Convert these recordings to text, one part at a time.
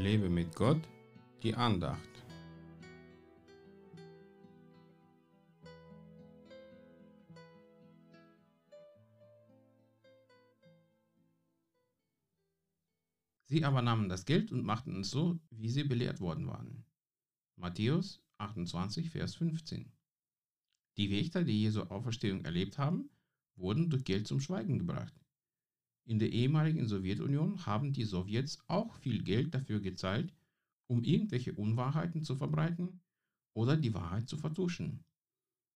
Lebe mit Gott, die Andacht. Sie aber nahmen das Geld und machten es so, wie sie belehrt worden waren. Matthäus 28, Vers 15. Die Wächter, die Jesu Auferstehung erlebt haben, wurden durch Geld zum Schweigen gebracht. In der ehemaligen Sowjetunion haben die Sowjets auch viel Geld dafür gezahlt, um irgendwelche Unwahrheiten zu verbreiten oder die Wahrheit zu vertuschen.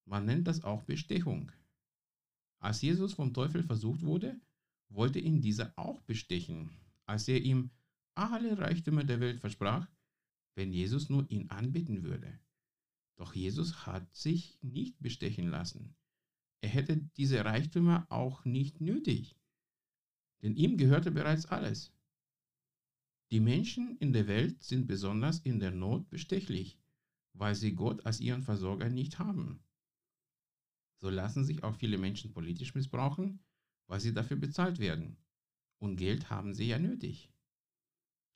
Man nennt das auch Bestechung. Als Jesus vom Teufel versucht wurde, wollte ihn dieser auch bestechen als er ihm alle Reichtümer der Welt versprach, wenn Jesus nur ihn anbitten würde. Doch Jesus hat sich nicht bestechen lassen. Er hätte diese Reichtümer auch nicht nötig, denn ihm gehörte bereits alles. Die Menschen in der Welt sind besonders in der Not bestechlich, weil sie Gott als ihren Versorger nicht haben. So lassen sich auch viele Menschen politisch missbrauchen, weil sie dafür bezahlt werden. Und Geld haben sie ja nötig.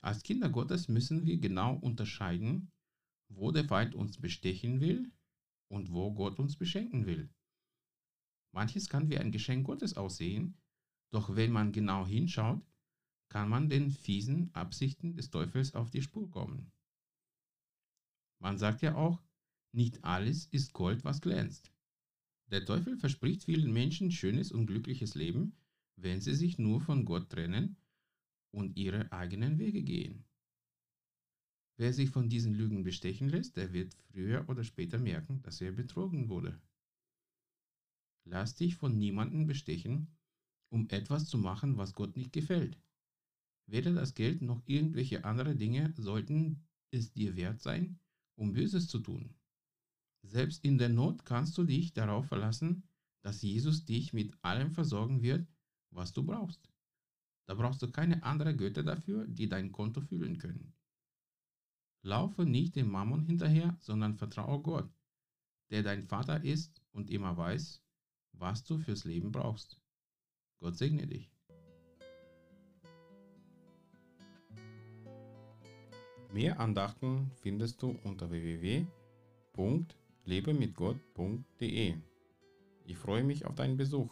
Als Kinder Gottes müssen wir genau unterscheiden, wo der Feind uns bestechen will und wo Gott uns beschenken will. Manches kann wie ein Geschenk Gottes aussehen, doch wenn man genau hinschaut, kann man den fiesen Absichten des Teufels auf die Spur kommen. Man sagt ja auch, nicht alles ist Gold, was glänzt. Der Teufel verspricht vielen Menschen schönes und glückliches Leben, wenn sie sich nur von Gott trennen und ihre eigenen Wege gehen. Wer sich von diesen Lügen bestechen lässt, der wird früher oder später merken, dass er betrogen wurde. Lass dich von niemandem bestechen, um etwas zu machen, was Gott nicht gefällt. Weder das Geld noch irgendwelche andere Dinge sollten es dir wert sein, um Böses zu tun. Selbst in der Not kannst du dich darauf verlassen, dass Jesus dich mit allem versorgen wird, was du brauchst. Da brauchst du keine anderen Götter dafür, die dein Konto füllen können. Laufe nicht dem Mammon hinterher, sondern vertraue Gott, der dein Vater ist und immer weiß, was du fürs Leben brauchst. Gott segne dich. Mehr Andachten findest du unter www.lebemitgott.de. Ich freue mich auf deinen Besuch.